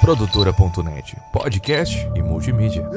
Produtora.net, podcast e multimídia.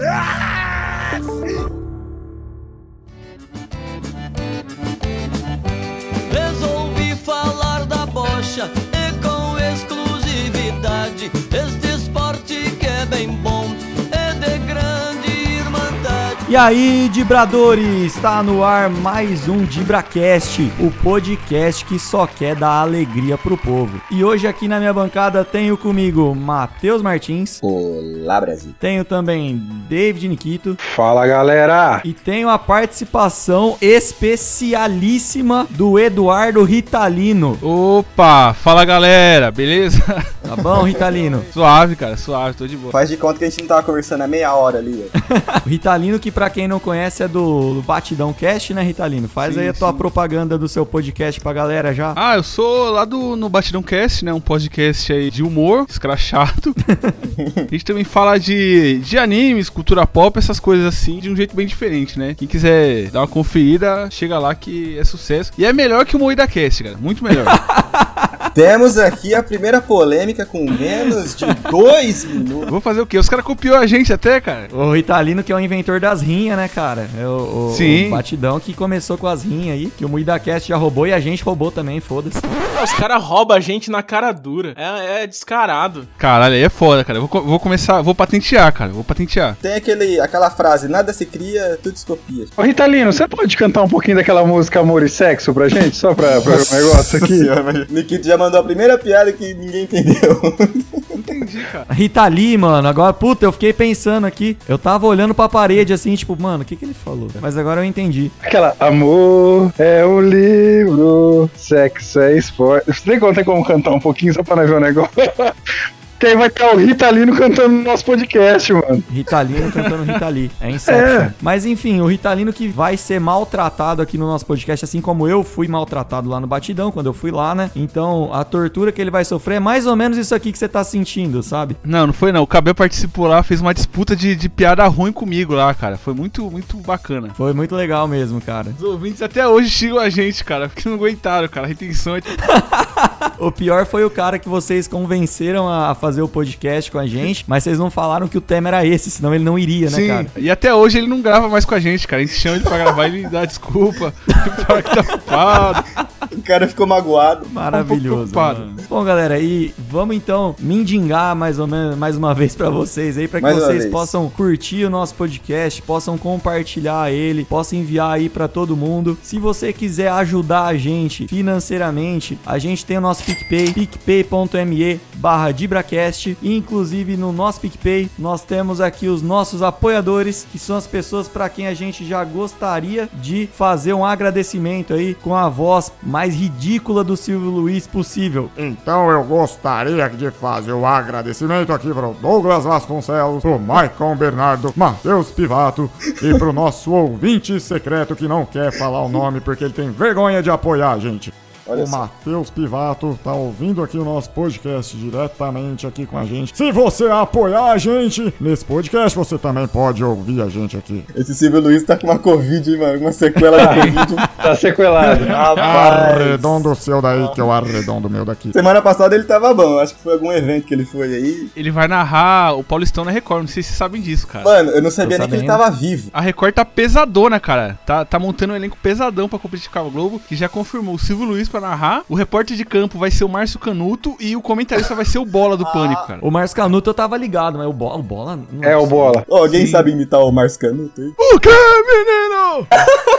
E aí, Dibradores, está no ar mais um DibraCast, o podcast que só quer dar alegria pro povo. E hoje aqui na minha bancada tenho comigo Matheus Martins, Olá, Brasil. tenho também David Nikito Fala galera! e tenho a participação especialíssima do Eduardo Ritalino. Opa, fala galera, beleza? Tá bom, Ritalino? suave, cara, suave, tô de boa. Faz de conta que a gente não tava conversando há meia hora ali. Ritalino, que pra quem não conhece é do Batidão Cast, né, Ritalino? Faz Sim, aí a tua sim. propaganda do seu podcast pra galera já. Ah, eu sou lá do no Batidão Cast, né? Um podcast aí de humor, escrachado. a gente também fala de, de animes, cultura pop, essas coisas assim, de um jeito bem diferente, né? Quem quiser dar uma conferida, chega lá que é sucesso. E é melhor que o Moída Cast, cara. Muito melhor. Temos aqui a primeira polêmica com menos de dois minutos. Vou fazer o quê? Os caras copiou a gente até, cara. O Ritalino, que é o inventor das rinhas, né, cara? É o, o- Sim. o Batidão que começou com as rinhas aí, que o MuidaCast já roubou e a gente roubou também, foda-se. Os caras roubam a gente na cara dura. É, é descarado. Caralho, aí é foda, cara. Vou, vou começar, vou patentear, cara. Vou patentear. Tem aquele, aquela frase, nada se cria, tudo se copia. Ô Ritalino, você pode cantar um pouquinho daquela música Amor e Sexo pra gente? Só pra, pra o negócio aqui? Nikito já mandou a primeira piada que ninguém entendeu. Entendi, cara. Rita Lee, mano, agora, puta, eu fiquei pensando aqui. Eu tava olhando pra parede assim, tipo, mano, o que que ele falou? Mas agora eu entendi. Aquela Amor é um livro, sexo é esporte. Você tem como, tem como cantar um pouquinho só pra nós ver o negócio? Que aí vai estar o Ritalino cantando no nosso podcast, mano. Ritalino cantando Rita Lee. É Inception. É. Mas enfim, o Ritalino que vai ser maltratado aqui no nosso podcast, assim como eu fui maltratado lá no Batidão, quando eu fui lá, né? Então, a tortura que ele vai sofrer é mais ou menos isso aqui que você tá sentindo, sabe? Não, não foi não. O Cabel participou lá, fez uma disputa de, de piada ruim comigo lá, cara. Foi muito, muito bacana. Foi muito legal mesmo, cara. Os ouvintes até hoje xingam a gente, cara, porque não aguentaram, cara. A retenção é tipo... O pior foi o cara que vocês convenceram a fazer o podcast com a gente, mas vocês não falaram que o tema era esse, senão ele não iria, né, Sim, cara? e até hoje ele não grava mais com a gente, cara. A gente chama ele pra gravar e ele dá desculpa. Fala que tá ocupado. o cara ficou magoado. Maravilhoso. preocupado. mano. Bom, galera, e vamos então mendigar mais ou menos mais uma vez pra vocês aí, pra que Mais vocês possam curtir o nosso podcast, possam compartilhar ele, possam enviar aí pra todo mundo. Se você quiser ajudar a gente financeiramente, a gente tem o nosso PicPay, picpay.me barra DibraCast. E, inclusive no nosso PicPay nós temos aqui os nossos apoiadores, que são as pessoas pra quem a gente já gostaria de fazer um agradecimento aí com a voz mais ridícula do Silvio Luiz possível. Então eu gostaria de fazer o agradecimento aqui para o Douglas Vasconcelos, pro Maicon Bernardo, Matheus Pivato e pro nosso ouvinte secreto que não quer falar o nome porque ele tem vergonha de apoiar a gente. Olha o. Matheus Pivato tá ouvindo aqui o nosso podcast diretamente aqui com a gente. Se você apoiar a gente nesse podcast, você também pode ouvir a gente aqui. Esse Silvio Luiz tá com uma Covid, mano, uma sequela de Covid. Tá sequelado. Rapaz. Arredondo o seu daí, que eu arredondo o meu daqui. Semana passada ele tava bom, acho que foi algum evento que ele foi aí. Ele vai narrar o Paulistão na Record. Não sei se vocês sabem disso, cara. Mano, eu não sabia nem que ele tava vivo. A Record tá pesadona, cara. Tá, tá montando um elenco pesadão pra competir com a Globo, que já confirmou o Silvio Luiz pra narrar. O repórter de campo vai ser o Márcio Canuto e o comentarista vai ser o Bola do Pânico, cara. O Márcio Canuto eu tava ligado, mas o Bola. O bola não É o bola. Ó, alguém sabe imitar o Márcio Canuto aí? O que, menino?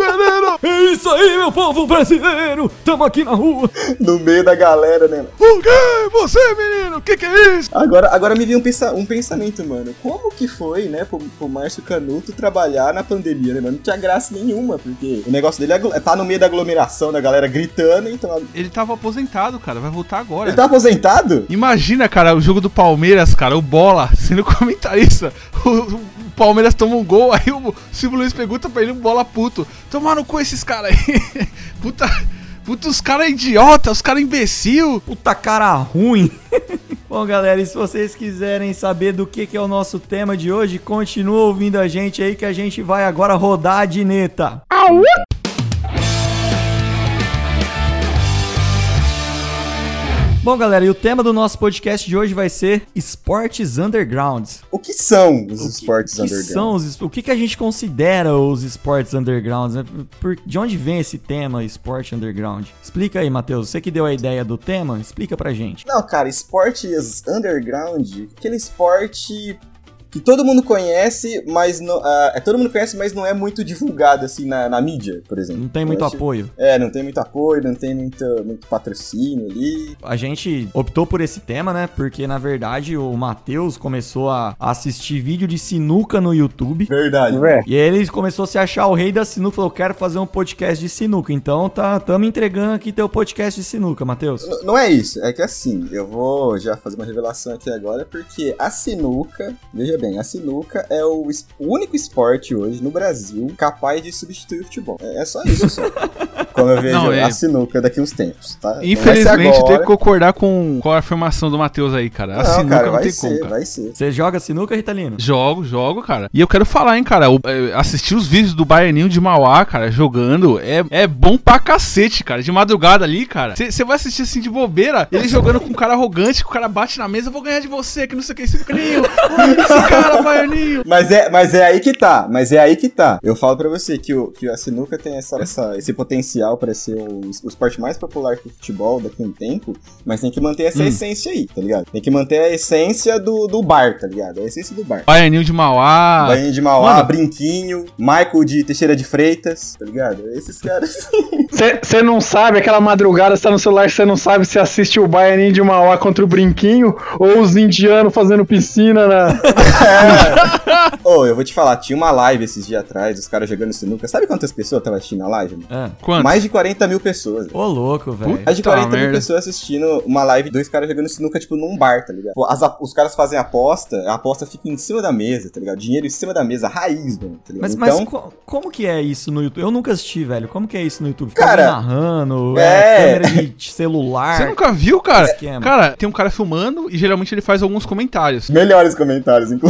menino? É isso aí, meu povo brasileiro! Tamo aqui na rua! No meio da galera, né? mano? O que? Você, menino? O que que é isso? Agora, agora me veio um, pensa- um pensamento, mano. Como que foi, né, pro, pro Márcio Canuto trabalhar na pandemia, né, mano? Não tinha graça nenhuma, porque o negócio dele é tá no meio da aglomeração, da galera gritando, então. Ele tava aposentado, cara. Vai voltar agora. Ele tá aposentado? Imagina, cara, o jogo do Palmeiras, cara, o Bola sendo comentarista. O, o Palmeiras toma um gol, aí o Silvio Luiz pergunta pra ele, Bola puto. Tomaram com esses caras aí. Puta, puta, os caras idiota, os caras imbecil. Puta cara ruim! Bom, galera, e se vocês quiserem saber do que, que é o nosso tema de hoje, continua ouvindo a gente aí que a gente vai agora rodar a dineta. Bom, Bom, galera, e o tema do nosso podcast de hoje vai ser esportes undergrounds. O que são os que- esportes que underground? São os, o que, que a gente considera os esportes undergrounds? né? Por- de onde vem esse tema, esporte underground? Explica aí, Matheus. Você que deu a ideia do tema, explica pra gente. Não, cara, esportes underground, aquele esporte que todo mundo conhece, mas não, ah, é, todo mundo conhece, mas não é muito divulgado assim na, na mídia, por exemplo. Não tem muito Eu acho- apoio. É, não tem muito apoio, não tem muito, muito patrocínio ali. A gente optou por esse tema, né? Porque na verdade o Matheus começou a assistir vídeo de sinuca no YouTube. Verdade. Vé, E ele começou a se achar o rei da sinuca, falou, quero fazer um podcast de sinuca. Então tá, tamo entregando aqui teu podcast de sinuca, Matheus. N- Não é isso, é que assim, eu vou já fazer uma revelação aqui agora, porque a sinuca, veja bem, a sinuca é o, es- o único esporte hoje no Brasil capaz de substituir o futebol. É, é só isso, só. Como eu vejo Não, é- a sinuca daqui uns tempos, tá? Infelizmente, eu agora. tenho que concordar com, com a afirmação do Matheus aí, cara. A Não, sinuca cara, não vai tem ser, como, cara. vai ser. Você joga sinuca, Ritalino? Jogo, jogo, cara. E eu quero falar, hein, cara. é, assistir os vídeos do Baianinho de Mauá, cara, jogando, é, é bom pra cacete, cara. De madrugada ali, cara. Você vai assistir assim de bobeira, ele jogando com um cara arrogante, que o cara bate na mesa, eu vou ganhar de você, que não sei o que. Você fica, Ninho, olha esse cara, Baianinho. Mas é, mas é aí que tá, mas é aí que tá. Eu falo pra você que, o, que a sinuca tem essa, essa- esse potencial pra ser o, o esporte mais popular que o futebol daqui a um tempo, mas tem que manter essa Hum. essência aí, tá ligado? Tem que manter a essência do, do bar, tá ligado? A essência do bar. Baianinho de Mauá. Bainha de Mauá, mano. Brinquinho, Michael de Teixeira de Freitas, tá ligado? Esses caras. Você não sabe, aquela madrugada, você tá no celular, você não sabe se assiste o Baianinho de Mauá contra o Brinquinho ou os indianos fazendo piscina na. Ô, eu vou te falar, tinha uma live esses dias atrás, os caras jogando sinuca. Sabe quantas pessoas estavam assistindo a live? mano? É. Quanto? Mais de 40 mil pessoas. Ô, louco, velho. Mais de Puta 40 mil merda. pessoas assistindo uma live, dois caras jogando sinuca, tipo, num bar, tá ligado? Pô, as os caras fazem aposta, a aposta fica em cima da mesa, tá ligado? Dinheiro em cima da mesa, raiz, mano, tá ligado? Mas, então, mas co- como que é isso no YouTube? Eu nunca assisti, velho. Como que é isso no YouTube? Fica Cara, narrando, é. é, câmera de celular. Você nunca viu, cara? Esquema. Cara, tem um cara filmando e geralmente ele faz alguns comentários. melhores comentários, inclusive.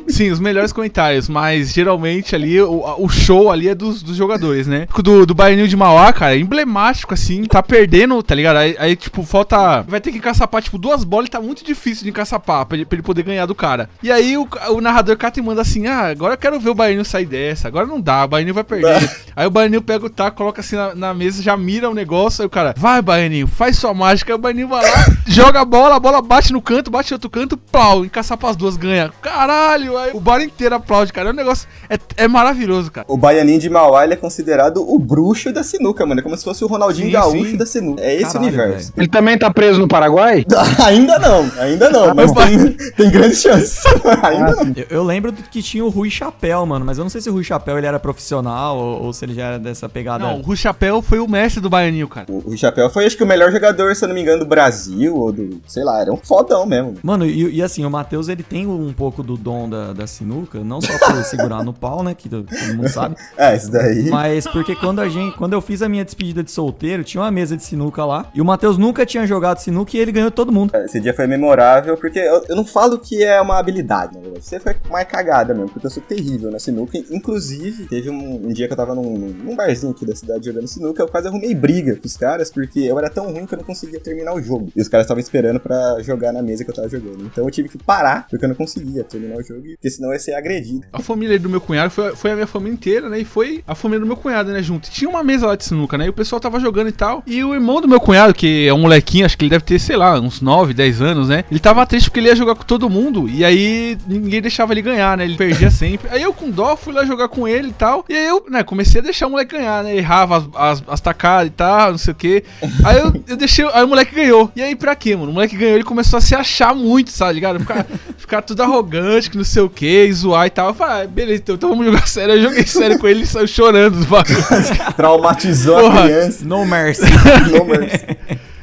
Sim, os melhores comentários, mas geralmente ali o, o show ali é dos, dos jogadores, né? O Do, do Baianinho de Mauá, cara, é emblemático, assim, tá perdendo, tá ligado? Aí, aí, tipo, falta. Vai ter que encaçapar, tipo, duas bolas e tá muito difícil de encaçapar pra ele, pra ele poder ganhar do cara. E aí o, o narrador cata e manda assim: ah, agora eu quero ver o Baianinho sair dessa, agora não dá, o Baianinho vai perder. Aí o Baianinho pega o taco, coloca assim na, na mesa, já mira o negócio, aí o cara, vai, Baianinho, faz sua mágica. Aí o Baianinho vai lá, joga a bola, a bola bate no canto, bate em outro canto, plau, encaçapa as duas, ganha. Caralho, o bar inteiro aplaude, cara. É um negócio. É, é maravilhoso, cara. O Baianinho de Mauá, ele é considerado o bruxo da sinuca, mano. É como se fosse o Ronaldinho Sim, Gaúcho sim. da sinuca. É esse Caralho, universo. Ele também tá preso no Paraguai? ainda não, ainda não, mas tem, tem grandes chances. ainda não. Eu, eu lembro que tinha o Rui Chapéu, mano, mas eu não sei se o Rui Chapéu ele era profissional ou, ou se ele já era dessa pegada. Não, o Rui Chapéu foi o mestre do Baianinho, cara. O, o Chapéu foi, acho que, o melhor jogador, se eu não me engano, do Brasil, ou do. Sei lá, era um fodão mesmo. Mano, e, e assim, o Matheus ele tem um pouco do dom da, da sinuca, não só por segurar no pau, né, que todo mundo sabe, É, isso daí. mas porque quando a gente, quando eu fiz a minha despedida de solteiro, tinha uma mesa de sinuca lá, e o Matheus nunca tinha jogado sinuca e ele ganhou todo mundo. Esse dia foi memorável, porque eu, eu não falo que é uma habilidade, né? Você foi mais cagada mesmo, porque eu sou terrível na sinuca. Inclusive, teve um, um dia que eu tava num, num barzinho aqui da cidade jogando sinuca, eu quase arrumei briga com os caras, porque eu era tão ruim que eu não conseguia terminar o jogo. E os caras estavam esperando pra jogar na mesa que eu tava jogando. Então eu tive que parar, porque eu não conseguia terminar o jogo, porque senão ia ser agredido. A família do meu cunhado foi, foi a minha família inteira, né? E foi a família do meu cunhado, né? Junto. Tinha uma mesa lá de sinuca, né? E o pessoal tava jogando e tal. E o irmão do meu cunhado, que é um molequinho, acho que ele deve ter, sei lá, uns 9, 10 anos, né? Ele tava triste porque ele ia jogar com todo mundo. E aí ninguém deixava ele ganhar, né? Ele perdia sempre. Aí eu, com dó, fui lá jogar com ele e tal. E aí eu, né, comecei a deixar o moleque ganhar, né? Errava as, as, as tacadas e tal, não sei o quê. Aí eu, eu deixei. Aí o moleque ganhou. E aí, pra quê, mano? O moleque ganhou, ele começou a se achar muito, sabe, ligado? Ficar, ficar tudo arrogante, que não sei o quê, e zoar e tal. Eu falei, ah, beleza, então, então vamos jogar sério. Eu joguei sério com ele, ele saiu chorando do bagulho. Traumatizou Porra. a criança. No mercy. No mercy.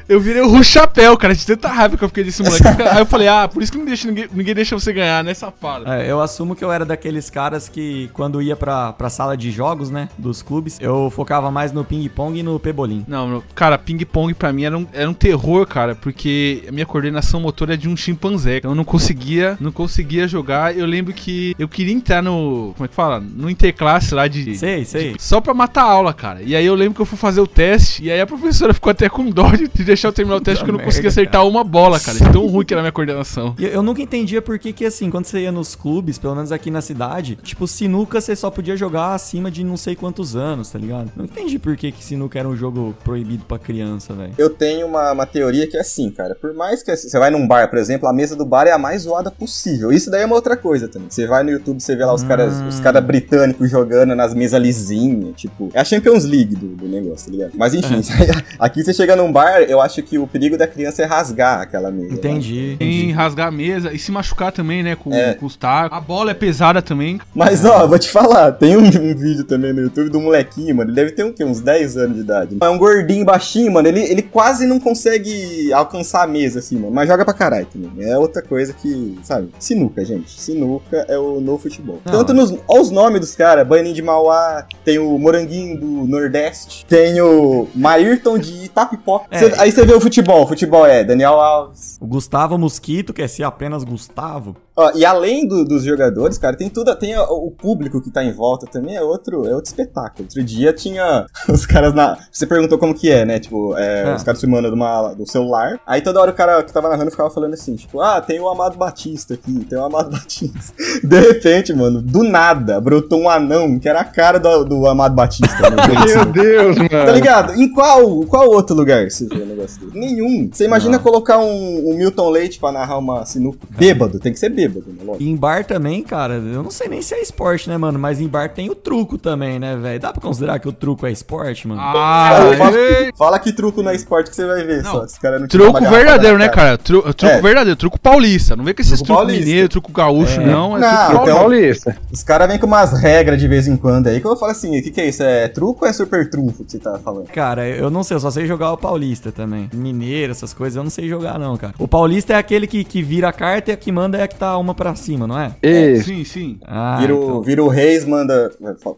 Eu virei o Ru Chapéu, cara, de tanta raiva que eu fiquei desse moleque. Aí eu falei, ah, por isso que não deixa, ninguém, ninguém deixa você ganhar, né, safado? É, eu assumo que eu era daqueles caras que, quando ia pra, pra sala de jogos, né, dos clubes, eu focava mais no ping-pong e no pebolim. Não, cara, ping-pong pra mim era um, era um terror, cara, porque a minha coordenação motora é de um chimpanzé. Eu não conseguia, não conseguia jogar. Eu lembro que eu queria entrar no, como é que fala? No interclasse lá de... Sei, sei. Só pra matar a aula, cara. E aí eu lembro que eu fui fazer o teste, e aí a professora ficou até com dó de, de deixar deixar eu terminar o teste que eu não Puta consegui merda, acertar uma bola, cara. Tão ruim que era a minha coordenação. Eu, eu nunca entendia por que que, assim, quando você ia nos clubes, pelo menos aqui na cidade, tipo, sinuca você só podia jogar acima de não sei quantos anos, tá ligado? Não entendi por que que sinuca era um jogo proibido pra criança, velho. Eu tenho uma, uma teoria que é assim, cara. Por mais que você vai num bar, por exemplo, a mesa do bar é a mais zoada possível. Isso daí é uma outra coisa também. Você vai no YouTube, você vê lá os caras os cara britânicos jogando nas mesas lisinhas, tipo. É a Champions League do, do negócio, tá ligado? Mas enfim, aqui você chega num bar, eu acho que o perigo da criança é rasgar aquela mesa. né? Entendi. Tem entendi. rasgar a mesa e se machucar também, né? Com, É. com os tacos. A bola é pesada também. Mas ó, vou te falar, tem um, um vídeo também no YouTube do molequinho, mano. Ele deve ter um, quê? uns 10 anos de idade. É um gordinho baixinho, mano. Ele, ele quase não consegue alcançar a mesa, assim, mano. Mas joga pra caralho também. É outra coisa que, sabe? Sinuca, gente. Sinuca é o novo futebol. Não, Tanto nos. Olha os nomes dos caras: Baninho de Mauá, tem o Moranguinho do Nordeste, tem o Maírton de Itapipoca. É. Cê- aí você vê o futebol. Futebol é Daniel Alves, O Gustavo Mosquito, quer ser apenas Gustavo. Ó, e além do- dos jogadores, cara, tem tudo, tem o público que tá em volta também, é outro, é outro espetáculo. Outro dia tinha os caras na. Você perguntou como que é, né? Tipo, é, É. os caras filmando uma, do celular. Aí toda hora o cara que tava narrando ficava falando assim, tipo, ah, tem o Amado Batista aqui, tem o Amado Batista. De repente, mano, do nada, brotou um anão que era a cara do, do Amado Batista. de Meu. Deus, mano. Tá ligado? Em qual, qual outro lugar você vê um negócio dele? Nenhum. Você imagina Não. colocar um, um Milton Leite pra narrar uma sinuca? Bêbado, tem que ser bêbado, né? Lógico. E em bar também, cara, eu não sei nem se é esporte, né, mano? Mas em bar tem o truco também, né, velho? Dá pra considerar que o truco é esporte, mano? Ah, Fala, fala- ei. Fala que truco não é esporte que você vai ver Não, só. Esse cara não Truco verdadeiro, né, cara? Tru- truco É. verdadeiro, truco paulista. Não vê com esses Truco truco mineiro, truco gaúcho, É. não. É Não, truco então- paulista. Paulista. Os caras vêm com umas regras de vez em quando aí que eu falo assim: o que, que é isso? É truco ou é super trunfo que você tá falando? Cara, eu não sei, eu só sei jogar o paulista também. Mineiro, essas coisas, eu não sei jogar não, cara. O paulista é aquele que, que vira a carta e a que manda é a que tá uma pra cima, não é? Isso. Sim, sim. Ah, vira, o, então. vira o Reis, manda.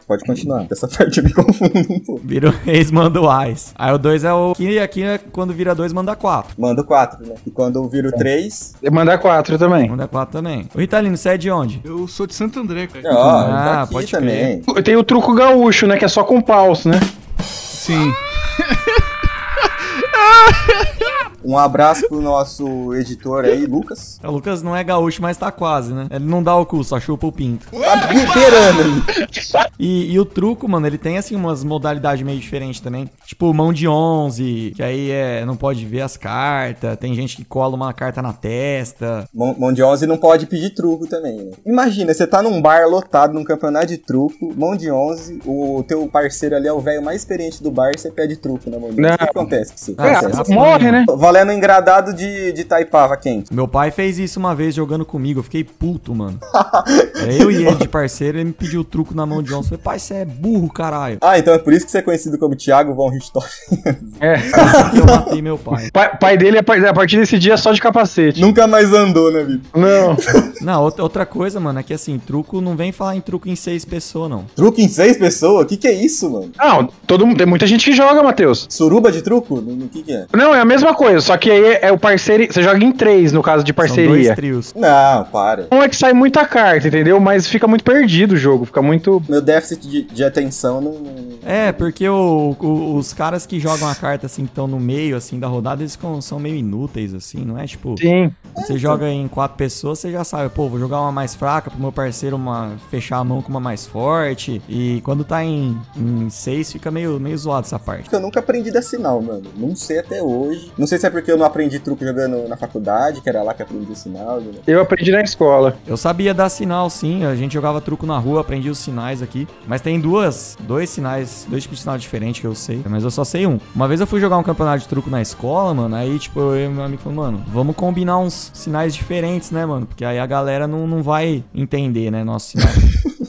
Pode continuar. Essa parte eu me confundo um pouco. Vira o reis, manda o ais. Aí o 2 é o e aqui é quando vira 2, manda 4. Manda o 4, né? E quando vira o 3. Mandar quatro também. Manda 4 também. O Ritalino, você é de onde? Eu sou de Santo André, cara. Ó, Ah, tá pode também. Tem o truco gaúcho, né? Que é só com paus, né? Sim. Um abraço pro nosso editor aí, Lucas. O Lucas não é gaúcho, mas tá quase, né? Ele não dá o cu, só chupa o pinto. Tá beirando. E, e o truco, mano, ele tem assim umas modalidades meio diferentes também. Tipo, mão de 11, que aí é, não pode ver as cartas. Tem gente que cola uma carta na testa. Mão mão de 11 não pode pedir truco também, né? Imagina, você tá num bar lotado, num campeonato de truco, mão de 11, o teu parceiro ali é o velho mais experiente do bar e você pede truco na mão de 11. Não. O que acontece com você? Ah, É, sensacional. morre, né? Valendo um engradado de, de taipava quente. Meu pai fez isso uma vez jogando comigo, eu fiquei puto, mano. Era eu e ele de parceiro, ele me pediu truco na mão de 11. Eu falei, pai, você é burro, caralho. Ah, então é por isso que você é conhecido como Thiago Von Richthofen. É. E eu matei meu pai. Pai, pai dele, a par- a partir desse dia, é só de capacete. Nunca mais andou na vida. Não. Não, outra, outra coisa, mano, é que assim, truco não vem falar em truco em seis pessoas, não. Truco em seis pessoas? O que que é isso, mano? Não, todo mundo, tem muita gente que joga, Matheus. Suruba de truco? O que que é? Não, é a mesma coisa, só que aí é, é o parceiro. Você joga em três, no caso de São dois parceria. trios. Não, para. Não é que sai muita carta, entendeu? Mas fica muito perdido o jogo, fica muito. Meu déficit de, de atenção não... É, porque o- o- os caras que jogam a carta assim, que estão no meio, assim, da rodada, eles são meio inúteis, assim, não é? Tipo, Sim. Quando você joga em quatro pessoas, você já sabe, pô, vou jogar uma mais fraca pro meu parceiro uma, fechar a mão com uma mais forte. E quando tá em, em seis, fica meio, meio zoado essa parte. Eu nunca aprendi a dar sinal, mano. Não sei até hoje. Não sei se é porque eu não aprendi truco jogando na faculdade, que era lá que aprendi o sinal. né? Eu aprendi na escola. Eu sabia dar sinal, sim. A gente jogava truco na rua, aprendi os sinais aqui. Mas tem duas, dois sinais, dois tipos de sinal diferentes que eu sei. Mas eu só sei um. Uma vez eu fui jogar um campeonato de truco na escola, mano. Aí, tipo, eu e meu amigo falou, mano, vamos combinar uns sinais diferentes, né, mano? Porque aí a galera não, não vai entender, né, nosso sinal.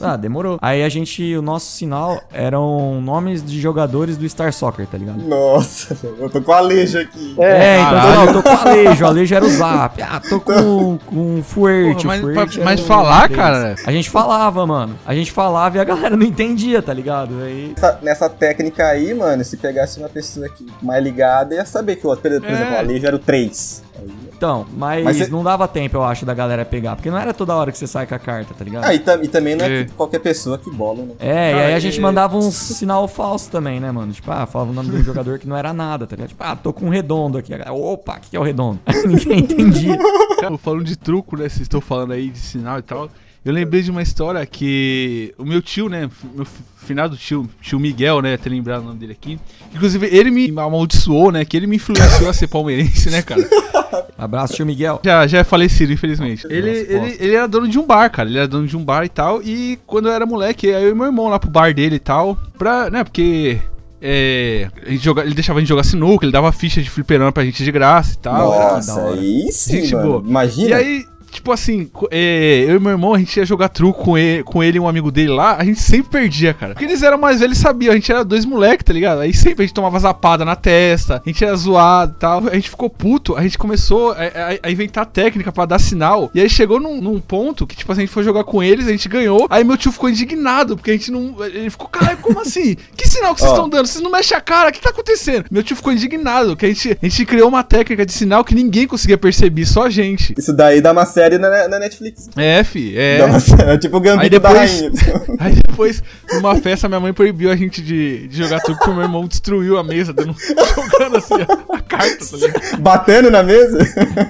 ah, demorou. Aí a gente, o nosso sinal eram nomes de jogadores do Star Soccer, tá ligado? Nossa, eu tô com a aleja aqui. É, então caralho. não, eu tô com o Alejo, o Alejo era o Zap. Ah, tô com, com o Fuerte, Porra, mas- o mas era o falar, cara? A gente falava, mano. A gente falava e a galera não entendia, tá ligado? Aí... Nessa, nessa técnica aí, mano, se pegasse uma pessoa aqui mais ligada, ia saber que o outro, por, por É. exemplo, o alejo era o 3. Aí, Então, mas, Mas cê- não dava tempo, eu acho, da galera pegar. Porque não era toda hora que você sai com a carta, tá ligado? Ah, e, tam- e também não é, É. que qualquer pessoa que bola, né? É, e Cara, aí a gente e- mandava um sinal falso também, né, mano? Tipo, ah, falava o nome de um jogador que não era nada, tá ligado? Tipo, ah, tô com um redondo aqui. Galera, Opa, o que que é o redondo? Ninguém entendia. Cara, falando de truco, né? Vocês estão falando aí de sinal e tal. Eu lembrei de uma história que o meu tio, né? Meu fi- finado tio, tio Miguel, né? Até lembrar o nome dele aqui. Inclusive, ele me amaldiçoou, né? Que ele me influenciou a ser palmeirense, né, cara? Abraço, tio Miguel. Já, já é falecido, infelizmente. Ele, Nossa, ele, ele era dono de um bar, cara. Ele era dono de um bar e tal. E quando eu era moleque, aí eu e meu irmão lá pro bar dele e tal. Pra, né, porque. É, gente joga, ele deixava a gente jogar sinuca, ele dava ficha de fliperama pra gente de graça e tal. Nossa, aí sim, Gente. Imagina. E aí, tipo assim, é, eu e meu irmão, a gente ia jogar truco com ele, com ele e um amigo dele lá, a gente sempre perdia, cara. Porque eles eram mais velhos e sabiam, a gente era dois moleques, tá ligado? Aí sempre a gente tomava zapada na testa, a gente era zoado e tal. A gente ficou puto, a gente começou a, a- a inventar técnica pra dar sinal. E aí chegou num, num ponto que, tipo assim, a gente foi jogar com eles, a gente ganhou. Aí meu tio ficou indignado, porque a gente não. Ele ficou, caralho, como assim? Que sinal que vocês estão dando? Vocês não mexem a cara, o que tá acontecendo? Meu tio ficou indignado, que a gente, a gente criou uma técnica de sinal que ninguém conseguia perceber, só a gente. Isso daí dá uma série na, na Netflix. É, fi, é. Dá série, é tipo o Gambito Aí depois- da Rainha. Aí depois, numa festa, minha mãe proibiu a gente de, de jogar truco porque meu irmão destruiu a mesa, dando, jogando assim a, a carta, tá? Batendo na mesa.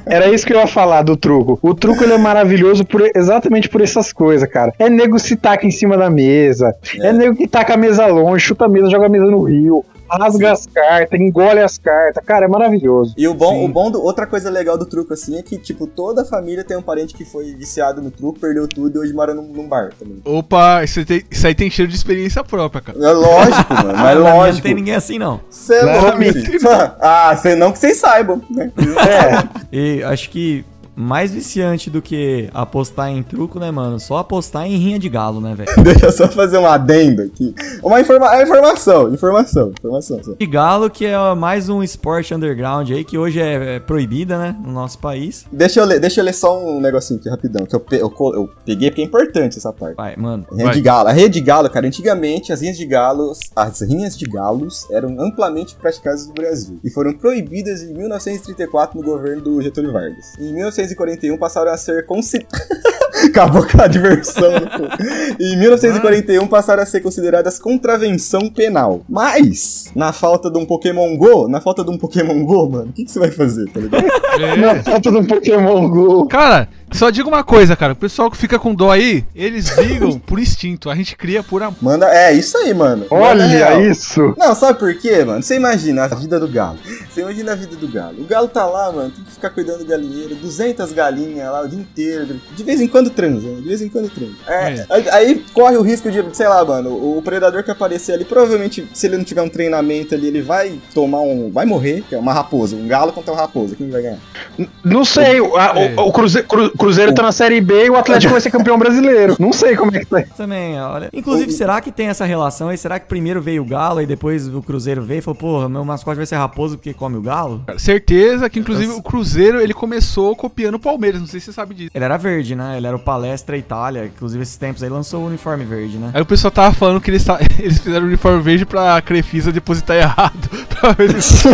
Era isso que eu ia falar do truco. O truco ele é maravilhoso por, exatamente por essas coisas, cara. É nego se taca em cima da mesa. É, nego que taca a mesa longe, chuta a mesa, joga a mesa no rio. Rasga as cartas, engole as cartas. Cara, é maravilhoso. E o bom, Sim. o bom do, outra coisa legal do truco, assim, é que, tipo, toda a família tem um parente que foi viciado no truco, perdeu tudo e hoje mora num, num bar também. Opa, isso, tem- isso aí tem cheiro de experiência própria, cara. É lógico, mano, mas Na minha Não lógico. tem ninguém assim, não. Você é louco. Ah, cê, não que vocês saibam, né? É, E acho que mais viciante do que apostar em truco, né, mano? Só apostar em rinha de galo, né, velho? Deixa eu só fazer um adendo aqui. Uma informa é informação, informação, informação. só. De galo, que é mais um esporte underground aí, que hoje é, é proibida, né, no nosso país. Deixa eu ler, deixa eu ler só um negocinho aqui rapidão, que eu, pe- eu, eu peguei porque é importante essa parte. Vai, mano. Rinha Vai. de galo. A rinha de galo, cara, antigamente as rinhas de galos, as rinhas de galos eram amplamente praticadas no Brasil e foram proibidas em 1934 no governo do Getúlio Vargas. Em 1941 passaram a ser consideradas Acabou com a diversão. pô? Em 1941 passaram a ser consideradas contravenção penal. Mas, na falta de um Pokémon Go, na falta de um Pokémon Go, mano, o que, que você vai fazer, tá ligado? na falta do Pokémon GO. Cara, só digo uma coisa, cara. O pessoal que fica com dó aí, eles brigam por instinto. A gente cria por amor. Manda, é isso aí, mano. Olha isso. Não, sabe por quê, mano? Você imagina a vida do galo. Você imagina a vida do galo. O galo tá lá, mano, tem que ficar cuidando do galinheiro, 200 galinhas lá o dia inteiro. De vez em quando transa, né? de vez em quando transa. É, aí, aí corre o risco de, sei lá, mano, o, o predador que aparecer ali, provavelmente, se ele não tiver um treinamento ali, ele vai tomar um. Vai morrer, que é uma raposa. Um galo contra uma raposa. Quem vai ganhar? Não sei, o, a- É. o- o Cruze- Cru- Cruzeiro tá na Série B e o Atlético vai ser campeão brasileiro. Não sei como é que tá. Também, olha. Inclusive, será que tem essa relação aí? Será que primeiro veio o galo e depois o Cruzeiro veio e falou, porra, meu mascote vai ser raposo porque come o galo? Cara, Certeza que, inclusive, o Cruzeiro, ele começou copiando o Palmeiras. Não sei se você sabe disso. Ele era verde, né? Ele era o Palestra Itália. Inclusive, esses tempos aí lançou o uniforme verde, né? Aí o pessoal tava falando que eles, eles fizeram o uniforme verde pra Crefisa depositar errado. pra ver se.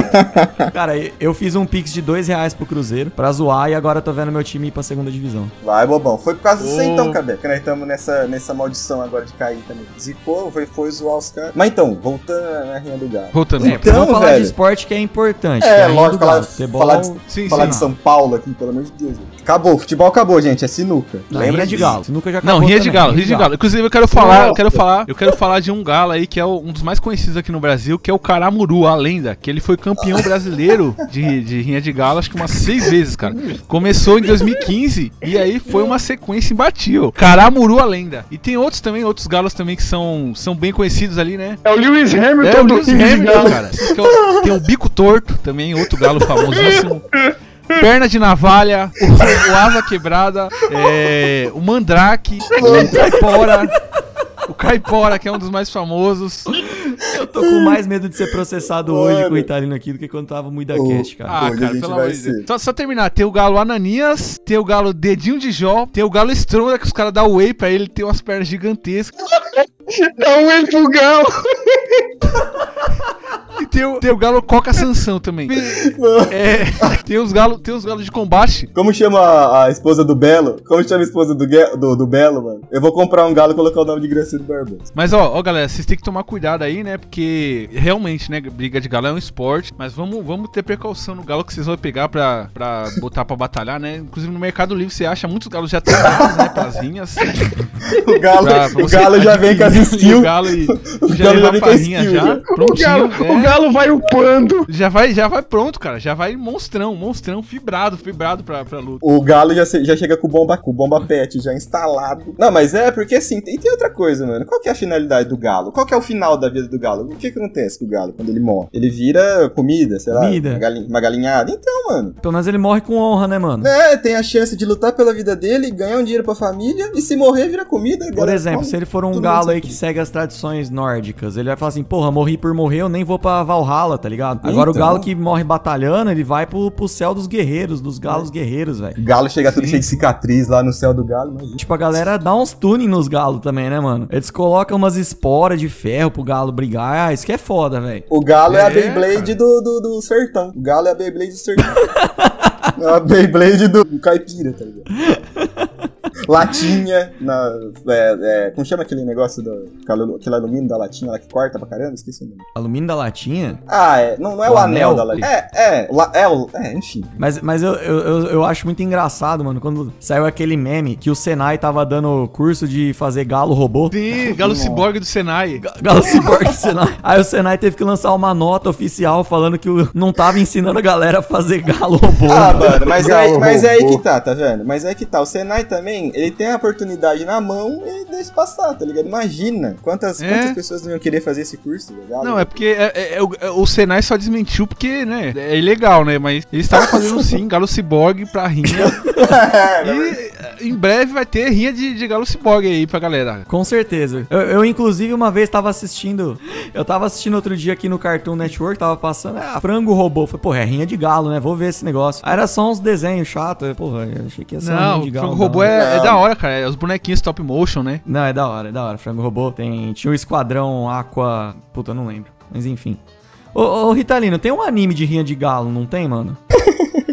Cara, eu fiz um pix de dois reais pro Cruzeiro pra zoar e agora eu tô vendo meu time ir pra segunda divisão. Vai, bobão. Foi por causa disso aí então, Cabé, que nós estamos nessa, nessa maldição agora de cair também. Zicou, foi, foi zoar os caras. Mas então, voltando na rinha do galo. Voltando. É, Então, vamos falar velho. de esporte que é importante. que É, a rinha lógico, falar, Futebol, falar de, Sim, falar sim. de São Paulo aqui, pelo amor de Deus. gente. Acabou, futebol acabou, gente. É sinuca. Não, Lembra de galo. Nunca já acabou Não, rinha de galo, rinha de galo. Inclusive eu quero falar, eu quero falar, eu quero falar de um galo aí que é o- um dos mais conhecidos aqui no Brasil, que é o Caramuru, a lenda, que ele foi campeão brasileiro de, de rinha de galo, acho que umas seis vezes, cara. Começou em 2015 e aí foi uma sequência imbatível. Caramuru, a lenda. E tem outros também, outros galos também que são, são bem conhecidos ali, né? É o Lewis Hamilton É o do Lewis de Hamilton, Galo. cara. Que é o- Tem o bico torto também, outro galo famosíssimo. Perna de navalha, o, o asa quebrada, é, o mandrake, o caipora, o caipora, que é um dos mais famosos. Eu tô com mais medo de ser processado hoje com o Italino aqui do que quando tava muito da cast, cara. Ah, cara, pelo amor de Deus. Só, só terminar, tem o galo Ananias, tem o galo Dedinho de Jó, tem o galo Estronda, que os caras dão whey pra ele, tem umas pernas gigantescas. Dá um whey pro galo. Tem, o, tem o galo Coca Sansão também. É, tem os galos tem os galos de combate. Como chama a, a esposa do Belo? Como chama a esposa do, do, do Belo, mano? Eu vou comprar um galo e colocar o nome de Graciano Barbosa. Mas ó, ó, galera, vocês têm que tomar cuidado aí, né? Porque realmente, né, briga de galo é um esporte, mas vamos, vamos ter precaução no galo que vocês vão pegar pra, pra botar pra batalhar, né? Inclusive no Mercado Livre você acha muitos galos já treinados, né, pras rinhas. O galo, Pra- pra o galo já vem com as skills. O galo, e, O já galo já vem com pra a rinha skill, já, já. O prontinho. galo, é. o galo vai upando. Já vai, já vai pronto, cara. Já vai monstrão, monstrão, fibrado, fibrado pra, pra luta. O galo já, já chega com o bomba, com o bomba pet já instalado. Não, mas é porque assim, tem, tem outra coisa, mano. Qual que é a finalidade do galo? Qual que é o final da vida do galo? O que, que acontece com o galo quando ele morre? Ele vira comida, sei lá, Comida. Uma, galinha, uma galinhada. Então, mano. Pelo menos ele morre com honra, né, mano? É, tem a chance de lutar pela vida dele, ganhar um dinheiro pra família e se morrer vira comida. Por galera exemplo, come. se ele for um galo aí que segue as tradições nórdicas, ele vai falar assim, porra, morri por morrer, eu nem vou pra Valhalla, tá ligado? Agora o Então. galo que morre batalhando, ele vai pro, pro céu dos guerreiros, dos galos guerreiros, velho. O galo chega tudo cheio de cicatriz lá no céu do galo, imagina. Tipo, a galera dá uns tuning nos galos também, né, mano? Eles colocam umas esporas de ferro pro galo brigar. Ah, isso que é foda, velho. O galo é, a É, Beyblade do, do, do sertão. O galo é a Beyblade do sertão. é a Beyblade do, do caipira, tá ligado? Latinha, na, é, é, como chama aquele negócio do. Aquele, alumínio da latinha lá que corta pra caramba? Esqueci o nome. Alumínio da latinha? Ah, é. Não, não é O o, anel, anel? da latinha. É, é. la- é, o- é, enfim. Mas, mas eu, eu, eu, eu acho muito engraçado, mano, quando saiu aquele meme que o Senai tava dando curso de fazer galo robô. Sim, galo ciborgue do Senai. Galo Cyborg do Senai. Aí o Senai teve que lançar uma nota oficial falando que não tava ensinando a galera a fazer galo robô. Ah, mano. mano, mas, Galo é, mas é aí que tá, tá vendo? Mas é aí que tá. O Senai também, ele tem a oportunidade na mão e deixa passar, tá ligado? Imagina quantas, É. quantas pessoas não iam querer fazer esse curso, tá ligado? Não, é porque é- é- é o, é- o Senai só desmentiu porque, né, é ilegal, né? Mas eles estavam fazendo sim galo ciborgue pra rinha. e em breve vai ter rinha de, de galo ciborgue aí pra galera. Com certeza. Eu, eu, inclusive, uma vez tava assistindo. Eu tava assistindo outro dia aqui no Cartoon Network, tava passando. Ah, frango robô. Falei, porra, é rinha de galo, né? Vou ver esse negócio. Aí era só uns desenhos chatos. Porra, eu achei que ia ser Não, rinha de o galo. frango robô é, é Não. da hora, cara. É os bonequinhos stop motion, né? Não, é da hora, é da hora. Frango robô. Tem, tinha o Esquadrão Aqua. Puta, eu não lembro. Mas enfim. Ô, ô, Ritalino, tem um anime de rinha de galo, não tem, mano?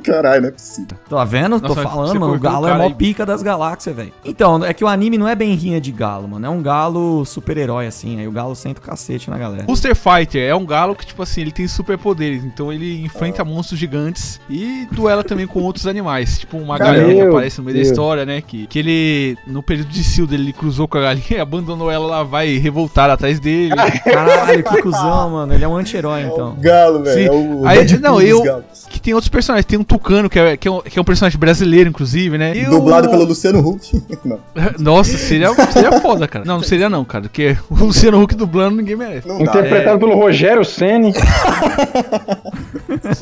Caralho, não é possível. Tá vendo? Tô Nossa, falando, você mano. O galo o é mó aí. pica das galáxias, velho. Então, é que o anime não é bem rinha de galo, mano. É um galo super-herói, assim. Aí o galo senta o cacete na galera. Booster Fighter é um galo que, tipo assim, ele tem superpoderes. Então ele enfrenta monstros gigantes e duela também com outros animais. Tipo uma Caramba. galinha que aparece no meio da Deus. história, né? Que, que ele, no período de sil dele, ele cruzou com a galinha e abandonou ela, ela vai revoltar atrás dele. Caralho, que cuzão, mano. Ele é um anti-herói, então. Galo, velho. É o Aí, não, eu-. Que tem outros personagens. Tem um tucano, que é, que é, um, que é um personagem brasileiro, inclusive, né? E o- Dublado pelo Luciano Huck. não, Nossa, seria, seria foda, cara. Não, não seria não, cara. Porque o Luciano Huck dublando ninguém merece. não. Interpretado pelo Rogério Ceni.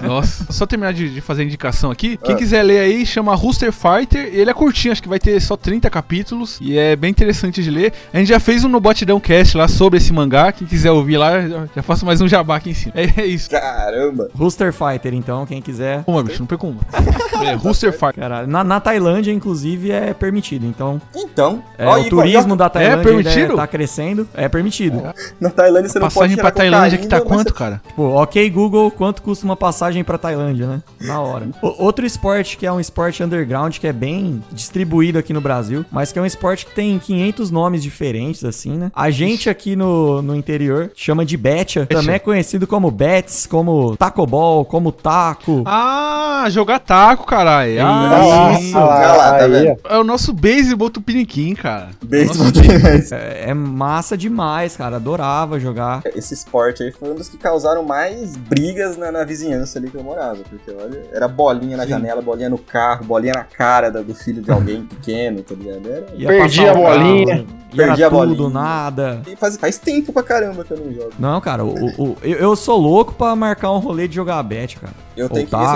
Nossa, só terminar de, de fazer a indicação aqui. Quem Ah. quiser ler aí, chama Rooster Fighter. Ele é curtinho, acho que vai ter só 30 capítulos. E é bem interessante de ler. A gente já fez um no Botidão Cast lá sobre esse mangá. Quem quiser ouvir lá, já, faço mais um jabá aqui em cima. É, é isso. Caramba. Rooster Fighter, então, quem quiser. Uma, bicho, não perca uma. É, Rooster Fighter. Caralho. Na, na Tailândia, inclusive, é permitido. Então, Então, é, ó, o turismo da Tailândia permitido? ainda tá crescendo. É permitido. na Tailândia você não pode Passagem pra Tailândia que tá quanto, você- cara? Tipo, ok, Google, quanto custa uma passagem pra Tailândia, né? Na hora. O- outro esporte que é um esporte underground, que é bem distribuído aqui no Brasil, mas que é um esporte que tem 500 nomes diferentes, assim, né? A gente aqui no, no interior chama de Betcha, também é conhecido como Bets, como Tacobol, como Taco. Ah, jogar taco, caralho. Ah, Nossa, sim. olha lá, tá Aí, vendo? É o nosso beisebol tupiniquim, cara. Beisebol tênis. É, é massa demais, cara. Adorava jogar. Esse esporte aí foi um dos que causaram mais brigas na, na vizinhança ali que eu morava. Porque, olha, era bolinha na janela, bolinha no carro, bolinha na cara do filho de alguém pequeno, tá ligado? Era... Ia Perdi a carro, bolinha. E era Perdi a tudo, bolinha. nada. E faz, faz tempo pra caramba que eu não jogo. Não, cara, o, o- eu, eu sou louco pra marcar um rolê de jogar bet, cara. Eu Ou tenho que ver se